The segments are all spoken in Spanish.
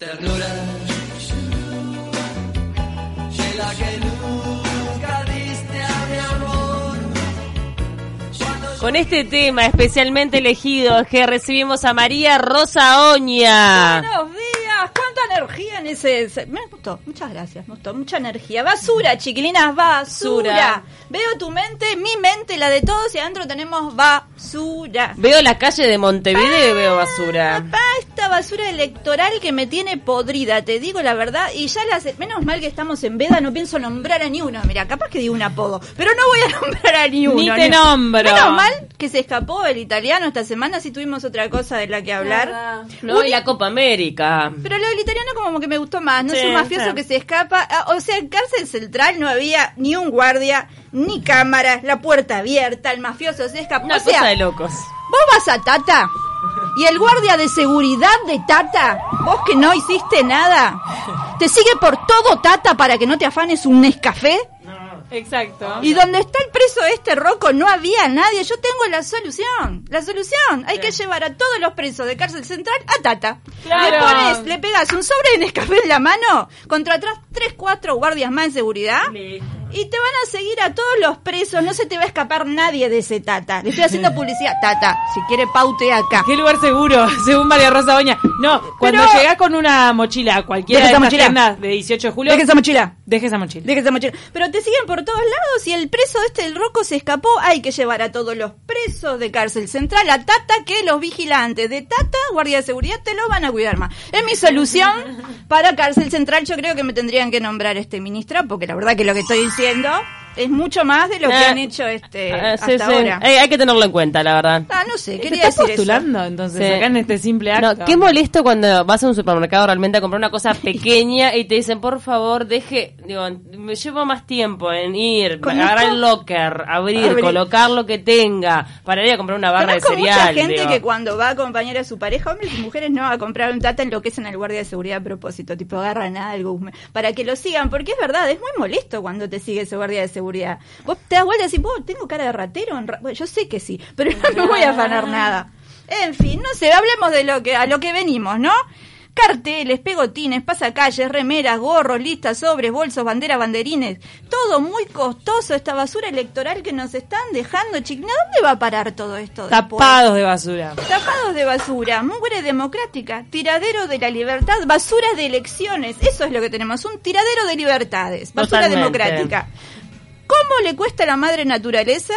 Ternura, la que nunca diste a mi amor. Con este tema especialmente elegido es que recibimos a María Rosa Oña. Energía en ese, ese- Me gustó, muchas gracias, me gustó, mucha energía. Basura, chiquilinas, basura. Basura. Veo tu mente, mi mente, la de todos y adentro tenemos basura. Veo la calle de Montevideo y veo basura. Papá, esta basura electoral que me tiene podrida, te digo la verdad, y ya las... Menos mal que estamos en veda, no pienso nombrar a ni uno. Mira, capaz que digo un apodo, pero no voy a nombrar a ni uno. Ni te nombro. Menos mal que se escapó el italiano esta semana, si tuvimos otra cosa de la que hablar. No, y la Copa América. Pero lo del como que me gustó más, no Sí, es un mafioso sí. que se escapa. O sea, en cárcel central no había ni un guardia, ni cámara, la puerta abierta, el mafioso se escapó. Una o sea, de locos. vos vas a Tata y el guardia de seguridad de Tata, vos que no hiciste nada, te sigue por todo Tata para que no te afanes un Nescafé. Exacto. Y donde está el preso este roco no había nadie. Yo tengo la solución. La solución. Hay que llevar a todos los presos de cárcel central a Tata. Claro. Le pones, le pegas un sobre de Nescafé en la mano, contra atrás tres, cuatro guardias más en seguridad. Y te van a seguir a todos los presos. No se te va a escapar nadie de ese Tata. Le estoy haciendo publicidad. Tata, si quiere paute acá. Qué lugar seguro, según María Rosa Oña. No, cuando Pero- llegás con una mochila a cualquiera de mochila. de 18 de julio, Deje esa mochila. deje esa mochila. Deje esa mochila. Pero te siguen por todos lados y el preso este, el roco, se escapó. Hay que llevar a todos los presos de cárcel central a Tata, que los vigilantes de Tata, guardia de seguridad, te lo van a cuidar más. Es mi solución para cárcel central. Yo creo que me tendrían que nombrar este ministra, porque la verdad que lo que estoy diciendo haciendo? Es mucho más de lo que Eh, han hecho este Ah, hasta sí, ahora. Eh, hay que tenerlo en cuenta, la verdad. Ah, no sé, ¿Te quería estás decir eso. postulando entonces Sí. acá en este simple acto? No, qué molesto cuando vas a un supermercado realmente a comprar una cosa pequeña y te dicen, por favor, deje, digo, me llevo más tiempo en ir, agarrar el locker, abrir, Abrir. colocar lo que tenga, para ir a comprar una barra de Conozco cereal. mucha gente digo. que cuando va a acompañar a su pareja, hombres y mujeres, no, a comprar un tata enloquecen al guardia de seguridad a propósito, tipo agarran algo para que lo sigan, porque es verdad, es muy molesto cuando te sigue ese guardia de seguridad. Vos te das vuelta y decís, vos, tengo cara de ratero, En ra-". Bueno, yo sé que sí, pero no voy a afanar nada. En fin, no sé, hablemos de lo que a lo que venimos, ¿no? Carteles, pegotines, pasacalles, remeras, gorros, listas, sobres, bolsos, banderas, banderines. Todo muy costoso, esta basura electoral que nos están dejando, chiquina. ¿Dónde va a parar todo esto? después? Tapados de basura. Tapados de basura, mugre democrática, tiradero de la libertad, basura de elecciones. Eso es lo que tenemos, un tiradero de libertades, basura Totalmente. democrática. ¿Cómo le cuesta a la madre naturaleza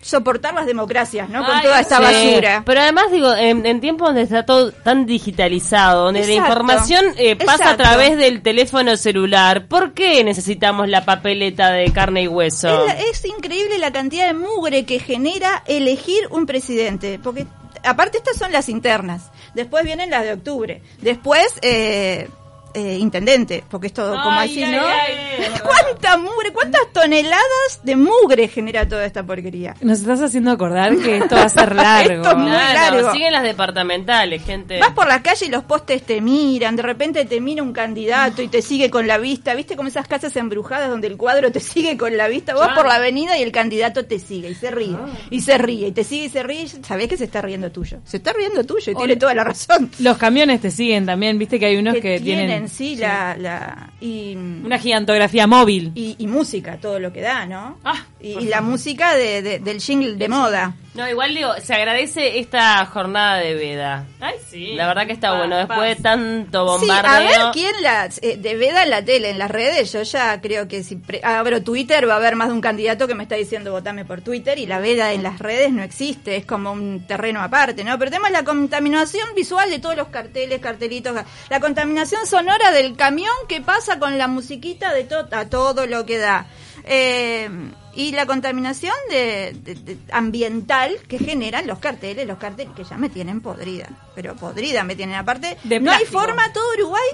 soportar las democracias, ¿no? Con Ay, toda esta sí. basura. Pero además, digo, en, en tiempos donde está todo tan digitalizado, donde la información eh, pasa a través del teléfono celular, ¿por qué necesitamos la papeleta de carne y hueso? Es increíble la cantidad de mugre que genera elegir un presidente. Porque, aparte, estas son las internas. Después vienen las de octubre. Después, eh, eh, intendente. Porque es todo como Ay, así, ay, ¿no? ay. ¿Cuánta mugre? ¿Cuántas toneladas de mugre genera toda esta porquería? Nos estás haciendo acordar que esto va a ser largo. Esto es muy Claro, largo. siguen las departamentales, gente. Vas por la calle y los postes te miran, de repente te mira un candidato y te sigue con la vista, ¿viste como esas casas embrujadas donde el cuadro te sigue con la vista? Vas por la avenida y el candidato te sigue y se ríe, y se ríe, y te sigue y se ríe, y sabés que se está riendo tuyo, se está riendo tuyo y tiene toda la razón. Los camiones te siguen también, viste que hay unos que, que tienen, tienen sí, la... la y, una gigantografía móvil. y, y música, todo lo que da, ¿no? Ah, y, y la música de, de- del jingle de moda. No, igual digo, se agradece esta jornada de veda. Ay, sí. La verdad que está bueno, después de tanto Sí, a bombardeo. ver quién las eh, de veda en la tele, en las redes. Yo ya creo que si pre- abro Twitter va a haber más de un candidato que me está diciendo votame por Twitter y la veda en las redes no existe, es como un terreno aparte, ¿no? Pero tenemos la contaminación visual de todos los carteles, cartelitos, la contaminación sonora del camión que pasa con la musiquita de to- a todo lo que da. Eh, y la contaminación de, de- de- ambiental que generan los carteles, los carteles que ya me tienen podrida, pero podrida me tienen aparte. De no hay forma, todo Uruguay.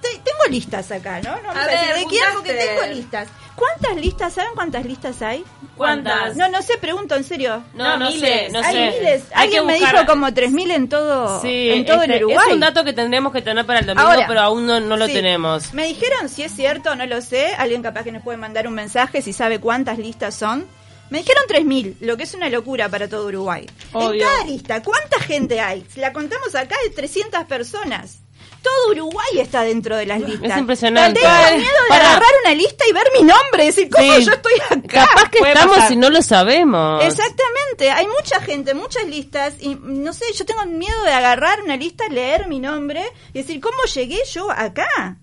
Te- tengo listas acá, ¿no? No decir ver, de quién porque tengo listas. ¿Cuántas listas? ¿Saben cuántas listas hay? ¿Cuántas? No, no sé, pregunto en serio. No, no sé, no hay sé. miles. Hay que Alguien me buscar- dijo como 3.000 en todo, Sí, en todo el este, Uruguay. Es un dato que tendremos que tener para el domingo, Ahora, pero aún no, no lo sí. tenemos. Me dijeron si es cierto, no lo sé. Alguien capaz que nos puede mandar un mensaje si sabe cuántas listas son. Me dijeron 3.000, lo que es una locura para todo Uruguay. Obvio. En cada lista, ¿cuánta gente hay? Si la contamos acá, de 300 personas. Todo Uruguay está dentro de las listas. Es impresionante. Tengo miedo de Para. agarrar una lista y ver mi nombre, decir, ¿cómo Sí. yo estoy acá? Capaz que Puede estamos pasar. y no lo sabemos. Exactamente, hay mucha gente, muchas listas y no sé, yo tengo miedo de agarrar una lista, leer mi nombre y decir, ¿cómo llegué yo acá?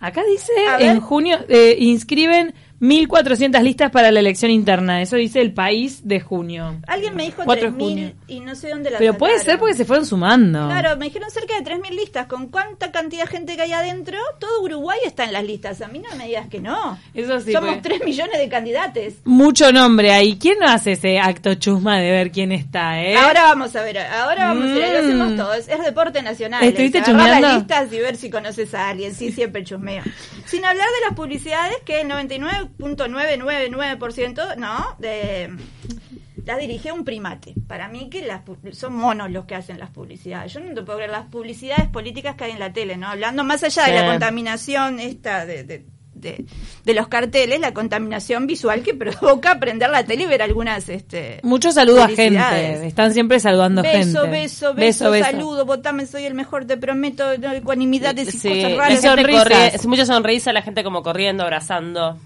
Acá dice, en junio eh, inscriben 1.400 listas para la elección interna. Eso dice el país de junio. Alguien me dijo 4 de 3.000 junio. y no sé dónde la Pero puede sacaron. ser porque se fueron sumando. Claro, me dijeron cerca de 3.000 listas. ¿Con cuánta cantidad de gente que hay adentro? Todo Uruguay está en las listas. A mí no me digas que no. Eso sí, Somos pues. 3 millones de candidatos. Mucho nombre ahí. ¿Quién no hace ese acto chusma de ver quién está, eh? Ahora vamos a ver, ahora vamos a ver, lo Mm. hacemos todos. Es deporte nacional. ¿Estuviste chusmeando? las listas y ver si conoces a alguien. Sí, siempre chusmeo. Sin hablar de las publicidades, que el 99.999%, ¿no? De, las dirige un primate. Para mí que las, pu- son monos los que hacen las publicidades. Yo no te puedo creer las publicidades políticas que hay en la tele, ¿no? Hablando más allá de la contaminación esta de... de de, de los carteles, la contaminación visual que provoca prender la tele y ver algunas este Mucho saludo a gente. Están siempre saludando beso, gente. beso, beso, saludo, votame, soy el mejor, te prometo, no, ecuanimidades y Sí, cosas la raras. corri- mucha sonrisa, la gente como corriendo, abrazando.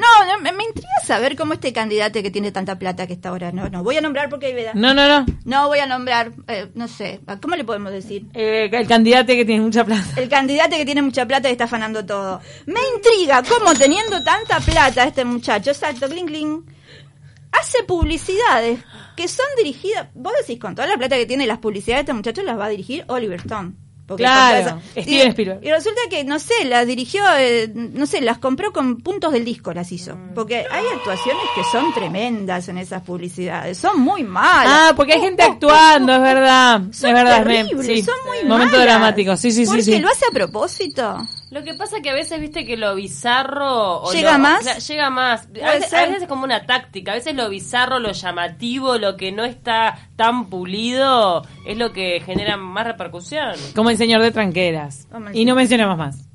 No, no, me, me intriga saber cómo este candidato que tiene tanta plata que está ahora, no, no, voy a nombrar porque hay veda. No, no, no. No voy a nombrar, eh, no sé, ¿cómo le podemos decir? Eh, el candidato que tiene mucha plata. El candidato que tiene mucha plata y está afanando todo. Me intriga cómo teniendo tanta plata este muchacho, exacto, cling cling, hace publicidades que son dirigidas, vos decís, con toda la plata que tiene las publicidades este muchacho las va a dirigir Oliver Stone. Porque Claro, Steven y, Spielberg. y resulta que, no sé, las dirigió, eh, no sé, las compró con puntos del disco, las hizo. Porque hay actuaciones que son tremendas en esas publicidades, son muy malas. Ah, porque hay gente actuando, es verdad. Son es verdad, terribles, sí. son muy Momento malas. dramático, sí, sí, ¿Por sí. qué? sí. ¿Lo hace a propósito? Lo que pasa que a veces, viste, que lo bizarro... o ¿Llega lo- más? o sea, llega más. A veces, a ser. veces es como una táctica. A veces lo bizarro, lo llamativo, lo que no está tan pulido, es lo que genera más repercusión. Como el señor de tranqueras. Al Y no mencionemos más.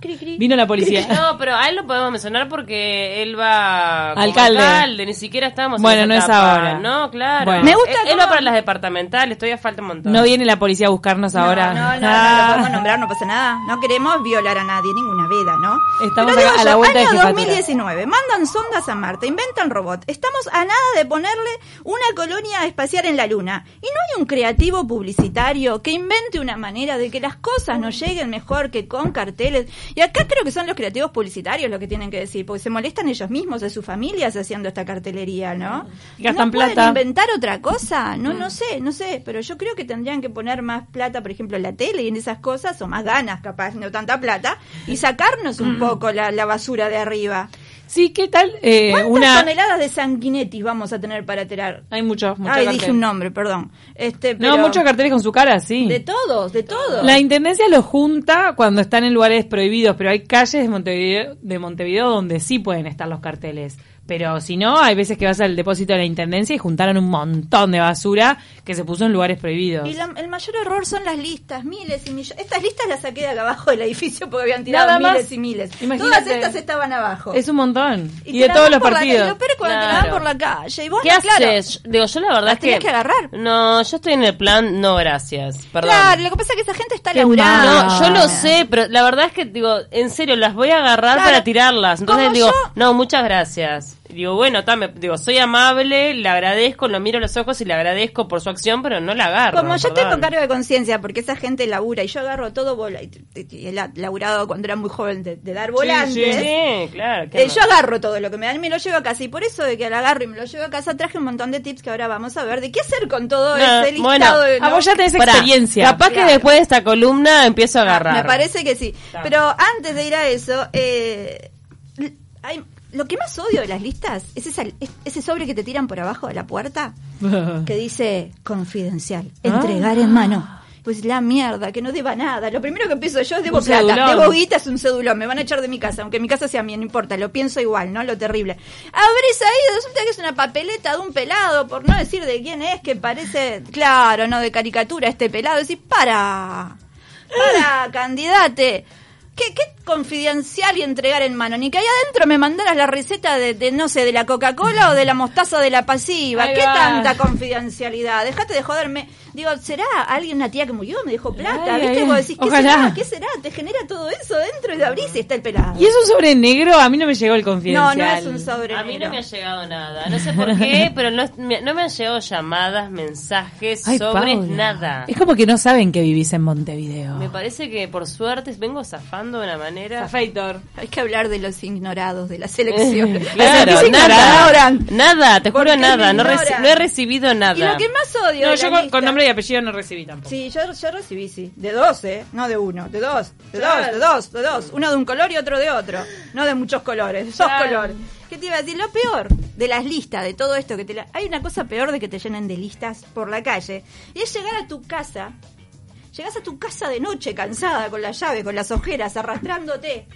Cri, cri. Vino la policía. No, pero a él lo podemos mencionar porque él va como Alcalde. alcalde, ni siquiera estamos en Bueno, esa no es ahora. No, claro. Bueno. Me gusta Él, él va para las departamentales, todavía falta un montón. No viene la policía a buscarnos ahora. No, no, no, Ah. no lo podemos nombrar, no pasa nada. No queremos violar a nadie, ninguna veda, ¿no? Estamos Pero acá digo a la yo, vuelta de año jefatura. 2019, mandan sondas a Marte, inventan robot. Estamos a nada de ponerle una colonia espacial en la Luna. ¿Y no hay un creativo publicitario que invente una manera de que las cosas nos lleguen mejor que con carteles? Y acá creo que son los creativos publicitarios los que tienen que decir, porque se molestan ellos mismos, de sus familias haciendo esta cartelería, ¿no? Gastan ¿No pueden plata. inventar otra cosa? No, no sé, no sé, pero yo creo que tendrían que poner más plata, por ejemplo, en la tele y en esas cosas, o más ganas, capaz, no tanta plata, y sacarnos un poco la, la basura de arriba. Sí, ¿qué tal? Eh, ¿Cuántas una... toneladas de sanguinetti vamos a tener para tirar? Hay muchos, muchos Ay, carteles. dije un nombre, perdón. Este, No, muchos carteles con su cara, sí. De todos, de todos. La intendencia los junta cuando están en lugares prohibidos, pero hay calles de Montevideo, de Montevideo donde sí pueden estar los carteles. Pero si no, hay veces que vas al depósito de la intendencia y juntaron un montón de basura que se puso en lugares prohibidos. Y la- el mayor error son las listas, miles y millones. Estas listas las saqué de acá abajo del edificio porque habían tirado Nada más. miles y miles. Imagínate. Todas estas estaban abajo. Es un montón. Y, te de la todos los la- partidos. y peor es cuando te la dan Claro. por la calle. Y vos, ¿Qué no, claro, haces? Digo, yo la verdad Las es que... tenías que agarrar. No, yo estoy en el plan, no gracias. Perdón. Claro, lo que pasa es que esa gente está laburando. No, yo lo sé, pero la verdad es que, digo, en serio, las voy a agarrar Claro. para tirarlas. Entonces digo, yo- no, muchas gracias. Digo, bueno, tame, digo, soy amable, le agradezco, lo miro a los ojos y le agradezco por su acción, pero no la agarro. Como yo perdón. tengo cargo de conciencia, porque esa gente labura y yo agarro todo bola. Y, y- y he la- laburado cuando era muy joven de, de dar volantes. Sí, sí, claro. ¿qué Eh, yo agarro todo lo que me dan y me lo llevo a casa. Y por eso de que lo agarro y me lo llevo a casa traje un montón de tips que ahora vamos a ver de qué hacer con todo No, ese listado. bueno, de, Ah, ¿no? vos ya tenés Pará, experiencia. Capaz que después de esta columna empiezo a agarrar. Ah, Me parece que sí. Pero antes de ir a eso, eh, hay- lo que más odio de las listas es esa- es- ese sobre que te tiran por abajo de la puerta que dice confidencial, entregar en mano. Pues la mierda, que no deba nada. Lo primero que empiezo yo es debo Un plata, cedulón. debo guita, es un cedulón, me van a echar de mi casa, aunque mi casa sea mía, no importa, lo pienso igual, ¿no? Lo terrible. Abrís ahí, resulta que es una papeleta de un pelado, por no decir de quién es, que parece, claro, no, de caricatura este pelado. Decís, para, para, candidate. ¿Qué, qué confidencial y entregar en mano? Ni que ahí adentro me mandaras la receta de, de, no sé, de la Coca-Cola o de la mostaza de la pasiva. Ahí ¿Qué va. tanta confidencialidad? Dejate de joderme. Digo, ¿será alguien, una tía que murió, me dejó plata? Ay, ¿Viste? ay, Vos decís, ¿qué ojalá. será? ¿Qué será? Te genera todo eso dentro y lo abrís y está el pelado. ¿Y es un sobre negro? A mí no me llegó el No, confidencial. no es un sobre. A mí no negro. me ha llegado nada. No sé por qué, pero no, me- no me han llegado llamadas, mensajes Ay, sobre Paula. nada. Es como que no saben que vivís en Montevideo. Me parece que por suerte vengo zafando de una manera. Zafeitor. Hay que hablar de los ignorados de la selección. Claro, nada. ignoran. Nada, te ¿Por juro nada. No, no he recibido nada. Y lo que más odio No, yo con, con nombre y apellido no recibí tampoco. Sí, yo, yo recibí, sí. De dos, ¿eh? No de uno, de dos. De dos, de dos, de dos. Uno de un color y otro de otro. No de muchos colores, dos Claro. colores. ¿Qué te iba a decir? Lo peor de las listas, de todo esto que te la... Hay una cosa peor de que te llenen de listas por la calle. Y es llegar a tu casa. Llegas a tu casa de noche cansada, con la llave, con las ojeras, arrastrándote.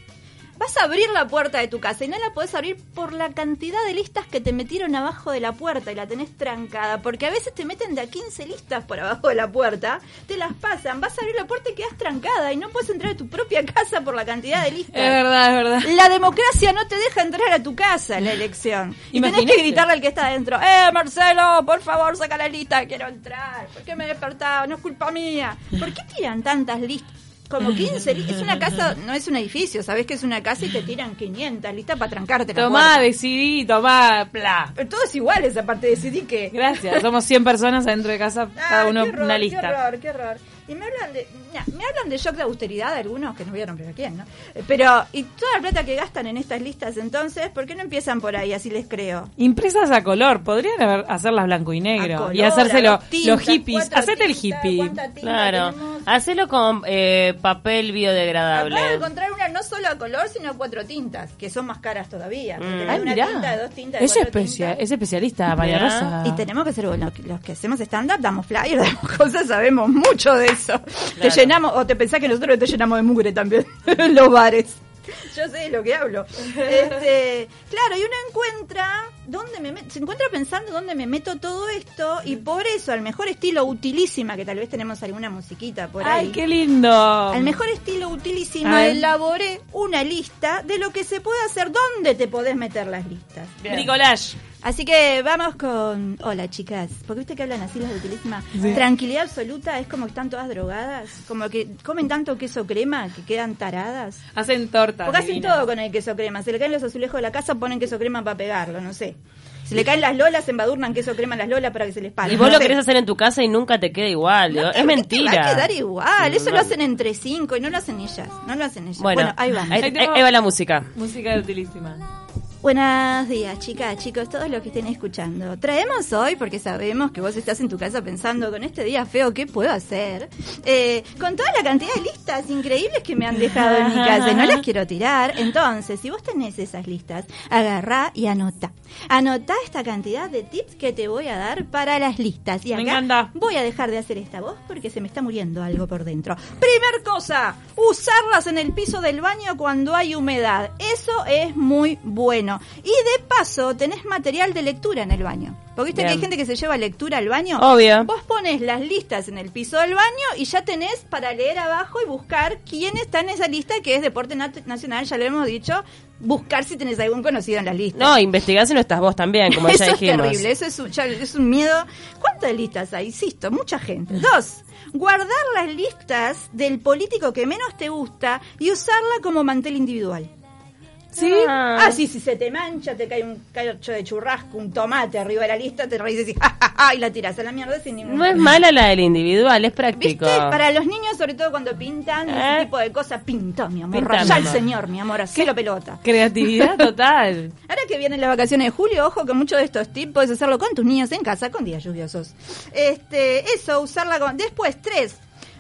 Vas a abrir la puerta de tu casa y no la podés abrir por la cantidad de listas que te metieron abajo de la puerta y la tenés trancada. Porque a veces te meten de a 15 listas por abajo de la puerta, te las pasan, vas a abrir la puerta y quedas trancada y no puedes entrar a tu propia casa por la cantidad de listas. Es verdad, es verdad. La democracia no te deja entrar a tu casa en la elección. Y tenés Imagínate. que gritarle al que está adentro, ¡Eh, Marcelo, por favor, saca la lista, quiero entrar! ¿Por qué me he despertado? No es culpa mía. ¿Por qué tiran tantas listas? Como 15 listas. Es una casa, no es un edificio, sabés que es una casa y te tiran 500 listas para trancarte la Tomá, puerta. decidí, tomá, bla. Pero todos iguales, aparte decidí que... Gracias, somos 100 personas adentro de casa, cada Ay, uno qué horror, una Qué lista. horror, qué horror. Y me hablan de, mira, me hablan de shock de austeridad algunos, que no voy a nombrar a quién, ¿no? Pero, y toda la plata que gastan en estas listas entonces, ¿por qué no empiezan por ahí? Así les creo. Impresas a color, podrían haber, hacerlas blanco y negro color, y hacérselo los hippies. Hacete el hippie. tinta Claro. tenemos. Hacelo con eh, papel biodegradable. Acabo de encontrar una no solo a color, sino a cuatro tintas, que son más caras todavía. Mm. Ay, una mirá. tinta, de dos tintas, Es, especia- tintas. es especialista, María. Rosa. Y tenemos que ser, bueno, los que hacemos stand-up damos flyers, damos cosas, sabemos mucho de eso. Te llenamos, o te pensás que nosotros te llenamos de mugre también en los bares. Yo sé de lo que hablo. Este, claro, y uno encuentra dónde me se encuentra pensando dónde me meto todo esto y por eso al mejor estilo utilísima que tal vez tenemos alguna musiquita por ahí. Ay, qué lindo. Al mejor estilo utilísima elaboré una lista de lo que se puede hacer, dónde te podés meter las listas. Bricolage. Así que vamos con. Hola, chicas. Porque viste que hablan así las de utilísima. Tranquilidad absoluta, es como que están todas drogadas. Como que comen tanto queso crema que quedan taradas. Hacen tortas. Porque hacen todo con el queso crema. Se le caen los azulejos de la casa, ponen queso crema para pegarlo, no sé. Se le caen las lolas, se embadurnan queso crema las lolas para que se les pague. Y vos no lo sé. querés hacer en tu casa y nunca te queda igual. No, es ¿qué te mentira. Va a quedar igual. Eso No. lo hacen entre cinco y no lo hacen ellas. No lo hacen ellas. Bueno, Bueno, ahí van. Ahí, ahí va la música. Música de utilísima. Buenos días, chicas, chicos, todos los que estén escuchando. Traemos hoy, porque sabemos que vos estás en tu casa pensando, con este día feo, ¿qué puedo hacer? Eh, con toda la cantidad de listas increíbles que me han dejado en mi casa y no las quiero tirar. Entonces, si vos tenés esas listas, agarrá y anota. Anotá esta cantidad de tips que te voy a dar para las listas. Y Me acá encanta. voy a dejar de hacer esta voz porque se me está muriendo algo por dentro. Primer cosa, usarlas en el piso del baño cuando hay humedad. Eso es muy bueno. Y de paso, tenés material de lectura en el baño. Porque viste que hay gente que se lleva lectura al baño. Obvio. Vos pones las listas en el piso del baño y ya tenés para leer abajo y buscar quién está en esa lista que es deporte nacional, ya lo hemos dicho. Buscar si tenés algún conocido en la lista. No, investigá si no estás vos también, como eso ya es dijimos. terrible, eso es un, ya es un miedo. ¿Cuántas listas hay? Insisto, mucha gente. Dos, guardar las listas del político que menos te gusta y usarla como mantel individual. ¿Sí? Ah. Ah, sí, si se te mancha, te cae un cacho de churrasco, un tomate arriba de la lista, te reís y ja, ja, ja, y la tiras a la mierda sin ningún No es mala la del individual, es práctico. ¿Viste? Para los niños, sobre todo cuando pintan ¿Eh? ese tipo de cosas, pintó, mi amor. Pinta, mi el amor. señor, mi amor, hacelo pelota. Creatividad total. Ahora que vienen las vacaciones de julio, ojo que muchos de estos tips puedes hacerlo con tus niños en casa con días lluviosos. Este, eso, usarla con. Después, tres.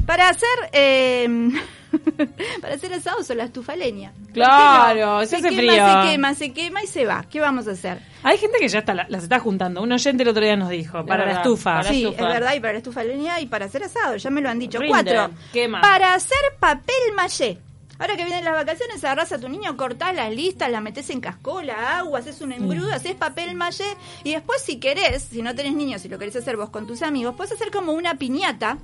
Para hacer. eh, para hacer asados o la estufa a leña. ¿Por qué Claro, se se hace quema, frío. Se quema, se quema y se va. ¿Qué vamos a hacer? Hay gente que ya está, las está juntando. Un oyente el otro día nos dijo, para la estufa. para la sí, estufa. es verdad, y para la estufa leña y para hacer asado, ya me lo han dicho. Rinde. Cuatro. ¿Qué más? Para hacer papel maché. Ahora que vienen las vacaciones, agarrás a tu niño, cortás las listas, la metes en cascola, agua, haces un engrudo, haces papel maché y después si querés, si no tenés niños, si lo querés hacer vos con tus amigos, puedes hacer como una piñata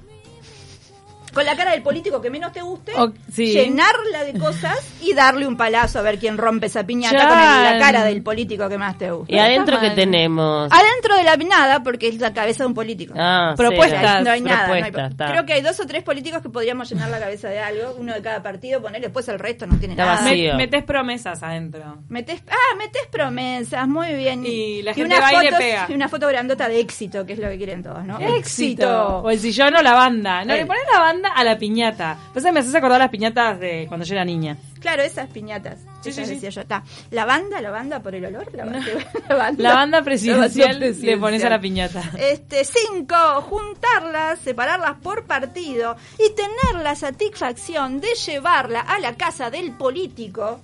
con la cara del político que menos te guste, O- sí. llenarla de cosas y darle un palazo a ver quién rompe esa piñata Ya. con el- la cara del político que más te gusta. ¿Y adentro qué tenemos? Adentro de la nada, porque es la cabeza de un político. Ah, Propuestas, sí, no hay nada. no hay- creo que hay dos o tres políticos que podríamos llenar la cabeza de algo, uno de cada partido, poner después el resto no tiene Está nada. vacío. Me- metes promesas adentro. Metés, ah, metés promesas, muy bien. Y la gente unas va y le pega. y una foto grandota de éxito, que es lo que quieren todos, ¿no? O el sillón o la banda. No, le pones la banda a la piñata. Pues me haces acordar las piñatas de cuando yo era niña. Claro, esas piñatas. Sí, esas sí, sí. decía yo. Está. La banda, la banda por el olor, la, banda- la banda. La banda presidencial le pones a la piñata. Este, cinco, juntarlas, separarlas por partido y tener la satisfacción de llevarla a la casa del político,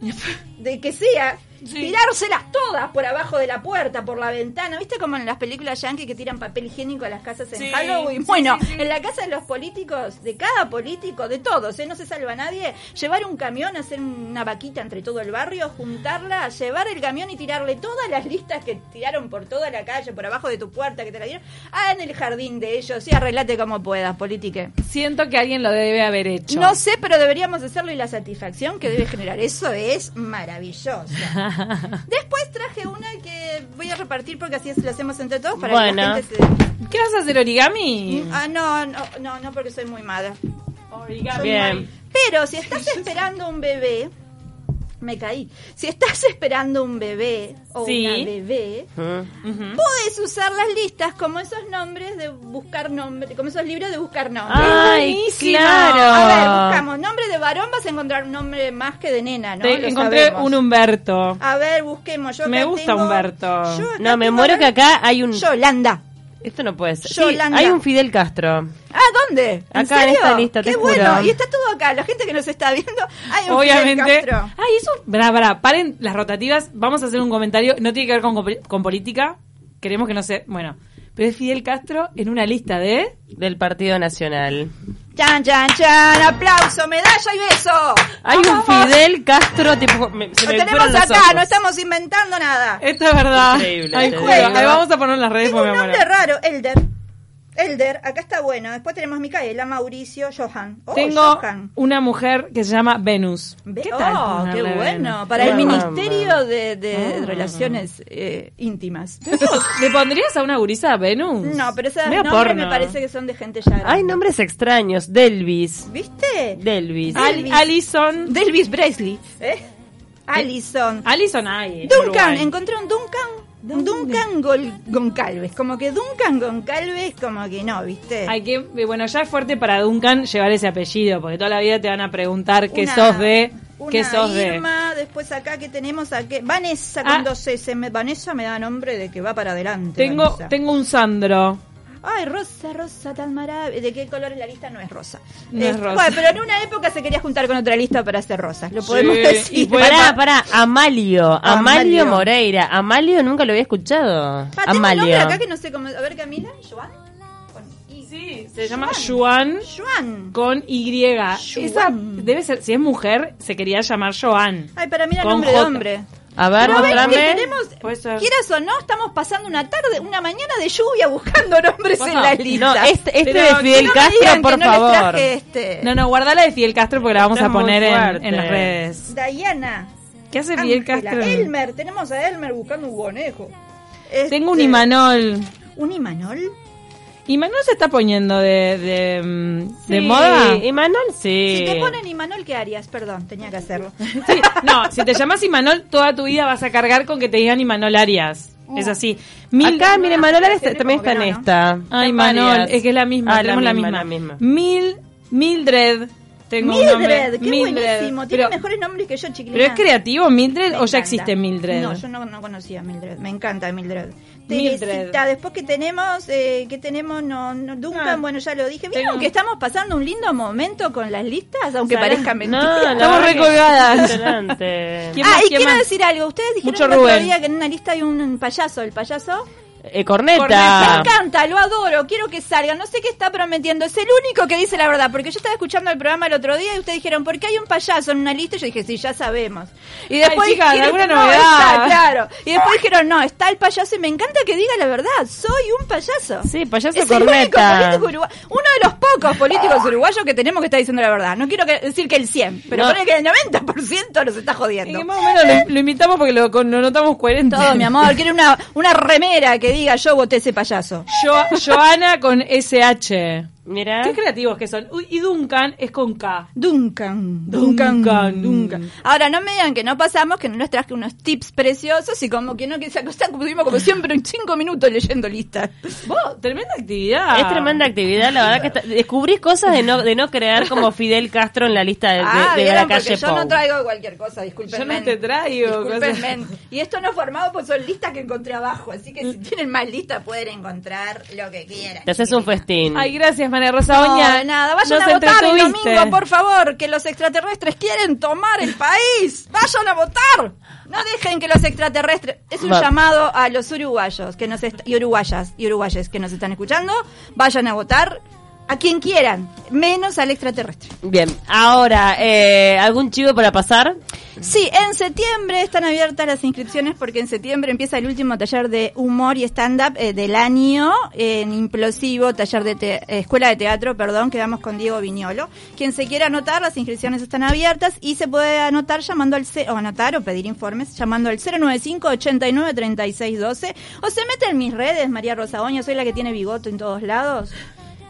de que sea, tirárselas todas por abajo de la puerta, por la ventana. ¿Viste como en las películas yankee que tiran papel higiénico a las casas en Sí, Halloween? sí, bueno, sí, sí. en la casa de los políticos, de cada político, de todos, ¿eh? no se salva nadie, llevar un camión, hacer una vaquita entre todo el barrio, juntarla, llevar el camión y tirarle todas las listas que tiraron por toda la calle, por abajo de tu puerta, que te la dieron, ah, en el jardín de ellos, y arreglate como puedas, politique. Siento que alguien lo debe haber hecho. No sé, pero deberíamos hacerlo y la satisfacción que debe generar eso es maravillosa. Después traje una que voy a repartir porque así lo hacemos entre todos para que Bueno. la gente se... ¿Qué vas a hacer, origami? Ah, no, no, no, no, porque soy muy mala. Origami. Bien. Pero si estás esperando un bebé, me caí. Si estás esperando un bebé o Sí. una bebé. Ujú. puedes usar las listas como esos nombres de buscar nombres, como esos libros de buscar nombres. Ay, buenísimo. claro. A ver, buscamos nombre de varón, vas a encontrar un nombre más que de nena, ¿no? Te Lo encontré sabemos. un Humberto. A ver, busquemos. Yo Me gusta tengo- Humberto. Yo No, me muero que acá hay un... Yolanda. Esto no puede ser. Sí, hay un Fidel Castro. Ah, ¿dónde? ¿En Acá en serio? esta lista, te Qué juro. bueno. Y está todo acá. La gente que nos está viendo. Hay un Fidel Obviamente. Castro. Ay, eso. Pará, pará. Paren las rotativas. Vamos a hacer un comentario. No tiene que ver con, con- con política. Queremos que no se. Bueno. Pero es Fidel Castro en una lista de. Del Partido Nacional. Chan, chan, chan. Aplauso, medalla y beso. Hay un. Fidel Castro, tipo, me- se Lo me tenemos acá. ojos. No estamos inventando nada. Esta es verdad. Increíble, Ay. Ahí vamos a poner en las redes Tengo un nombre raro. Elder. Elder. Acá está bueno. Después tenemos Micaela, Mauricio, Johan. Oh, Tengo Johan. una mujer que se llama Venus. Ve- ¿Qué tal? Oh, qué Venus? bueno. Para el. Ministerio de, de Ah. Relaciones eh, Íntimas. ¿Le pondrías a una gurisa Venus? No, pero esos nombres porno. me parece que son de gente ya grande. Hay nombres extraños. Delvis. ¿Viste? Delvis. Al- Alison. Delvis Presley. ¿Eh? Alison. Alison hay. en Duncan, Uruguay. encontré un Duncan. Un Duncan Gol- Goncalves. Como que Duncan Goncalves, como que no, ¿viste? Hay que, eh, bueno, ya es fuerte para Duncan llevar ese apellido, porque toda la vida te van a preguntar qué Una- sos de, una qué sos de. Irma, después acá que tenemos a que Vanessa con Ah. dos S. Me- Vanessa me da nombre de que va para adelante. Tengo, Vanessa. tengo un Sandro. Ay, rosa, rosa, tan maravillosa. ¿De qué color es la lista? No es rosa. No es Eh, rosa. Bueno, pero en una época se quería juntar con otra lista para hacer rosas. Lo podemos Sí, decir. y Pará, pará, Amalio, Amalio, Amalio. Moreira. Amalio nunca lo había escuchado. Tengo un nombre acá que no sé cómo. A ver, Camila. ¿Joan? Sí, se llama Joan. Joan Joan. con Y. Esa debe ser, si es mujer, se quería llamar Joan. Ay, para mí era nombre de hombre. A ver, mostrame. ser. quieras o no, estamos pasando una tarde, una mañana de lluvia buscando nombres en la lista. No, este, este de Fidel no Castro, por no favor. este. No, no, guardala de Fidel Castro porque la vamos Está a poner en, las redes. Diana. ¿Qué hace Fidel Ángela, Castro? Elmer, tenemos a Elmer buscando un conejo. Este, Tengo un Imanol. ¿Un Imanol? Imanol se está poniendo de, de, mm, de Sí, moda. Imanol, sí. Si te ponen Imanol, ¿qué harías? Perdón, tenía que hacerlo. Sí, no, si te llamas Imanol, toda tu vida vas a cargar con que te digan Imanol Arias. Es así. Mil- Acá, mire, Manol Arias también está en esta. Ay, Manol, es que es la misma, Ah, tenemos la misma. la misma. Mil, Mildred. Tengo. Mildred, qué buenísimo. Tiene Pero, mejores nombres que yo, chiquilina. ¿Pero es creativo Mildred Me o ya existe Mildred? No, yo no, no conocía a Mildred. Me encanta Mildred. Teresita, después que tenemos, eh, que tenemos, no, no, Duncan, Ah. bueno, ya lo dije. ¿Vieron Tengo- que estamos pasando un lindo momento con las listas? Aunque ¿Sabes? parezca mentira. No, la Estamos recolgadas. es impresionante. ¿Quién ah, más? y ¿Quién quiero más? decir algo. Ustedes dijeron Mucho el otro día que en una lista hay un payaso. El payaso Eh, Me corneta. encanta, lo adoro, quiero que salga. No sé qué está prometiendo. Es el único que dice la verdad. Porque yo estaba escuchando el programa el otro día y ustedes dijeron, ¿por qué hay un payaso en una lista? Y yo dije, sí, ya sabemos. Y después Ay, chicas, dijeron, ¿alguna no, novedad? está, claro. Y después dijeron, no, está el payaso y me encanta que diga la verdad. Soy un payaso. Sí, payaso es el único corneta. político uruguayo. Uno de los pocos políticos uruguayos que tenemos que está diciendo la verdad. No quiero que- decir que el 100, pero No. pone que el 90% nos está Y jodiendo. que más o menos lo, lo invitamos porque lo, lo notamos coherente. Todo, mi amor. Quiero una, una remera que diga yo voté ese payaso. Jo- Joana con SH. Mira. Qué creativos que son. Uy, y Duncan es con K. Duncan, Duncan, Duncan. Duncan, Ahora no me digan que no pasamos, que no les traje unos tips preciosos y como que no que se acostan, como tuvimos como siempre en cinco minutos leyendo listas. Vos, tremenda actividad. Es tremenda actividad, la verdad que está- descubrí cosas de no de no creer como Fidel Castro en la lista de, de- ah, de la vieron, calle porque yo Pou. no traigo cualquier cosa, disculpenme. Yo no te traigo Discúlpenme. Y esto no formado, pues son listas que encontré abajo, así que si tienen más listas pueden encontrar lo que quieran. Te haces un festín. Ay, gracias, María Rosa No, Oña. nada, vayan Nos a votar el domingo, por favor, que los extraterrestres quieren tomar el país. Vayan a votar. No dejen que los extraterrestres. Es un Va. llamado a los uruguayos que nos y uruguayas y uruguayes que nos están escuchando. Vayan a votar a quien quieran, menos al extraterrestre. Bien, ahora, eh, ¿algún chivo para pasar? Sí, en septiembre están abiertas las inscripciones porque en septiembre empieza el último taller de humor y stand-up eh, del año en Implosivo, taller de te- escuela de teatro, perdón, quedamos con Diego Viñolo. Quien se quiera anotar, las inscripciones están abiertas y se puede anotar llamando al o anotar o pedir informes llamando al 095 89 36 12 o se mete en mis redes, María Rosa Oña, soy la que tiene bigote en todos lados.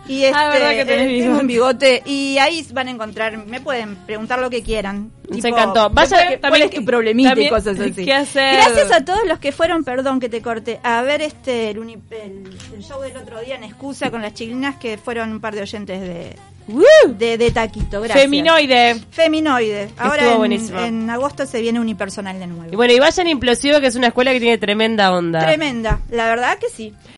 Y este, Ah, verdad que tenés eh, tengo bigote. un bigote y ahí van a encontrar, me pueden preguntar lo que quieran. Nos encantó. Vaya- ¿cuál es- ¿Cuál también es tu problemita y cosas así? ¿qué hacer? Gracias a todos los que fueron, perdón que te corte, a ver este el, uni- el- el show del otro día en excusa con las chilinas que fueron un par de oyentes de, de, de Taquito. Gracias. Feminoide. Feminoide. Ahora Estuvo en, buenísimo. en agosto se viene unipersonal de nuevo. Y bueno, y vayan Implosivo, que es una escuela que tiene tremenda onda. Tremenda, la verdad que sí.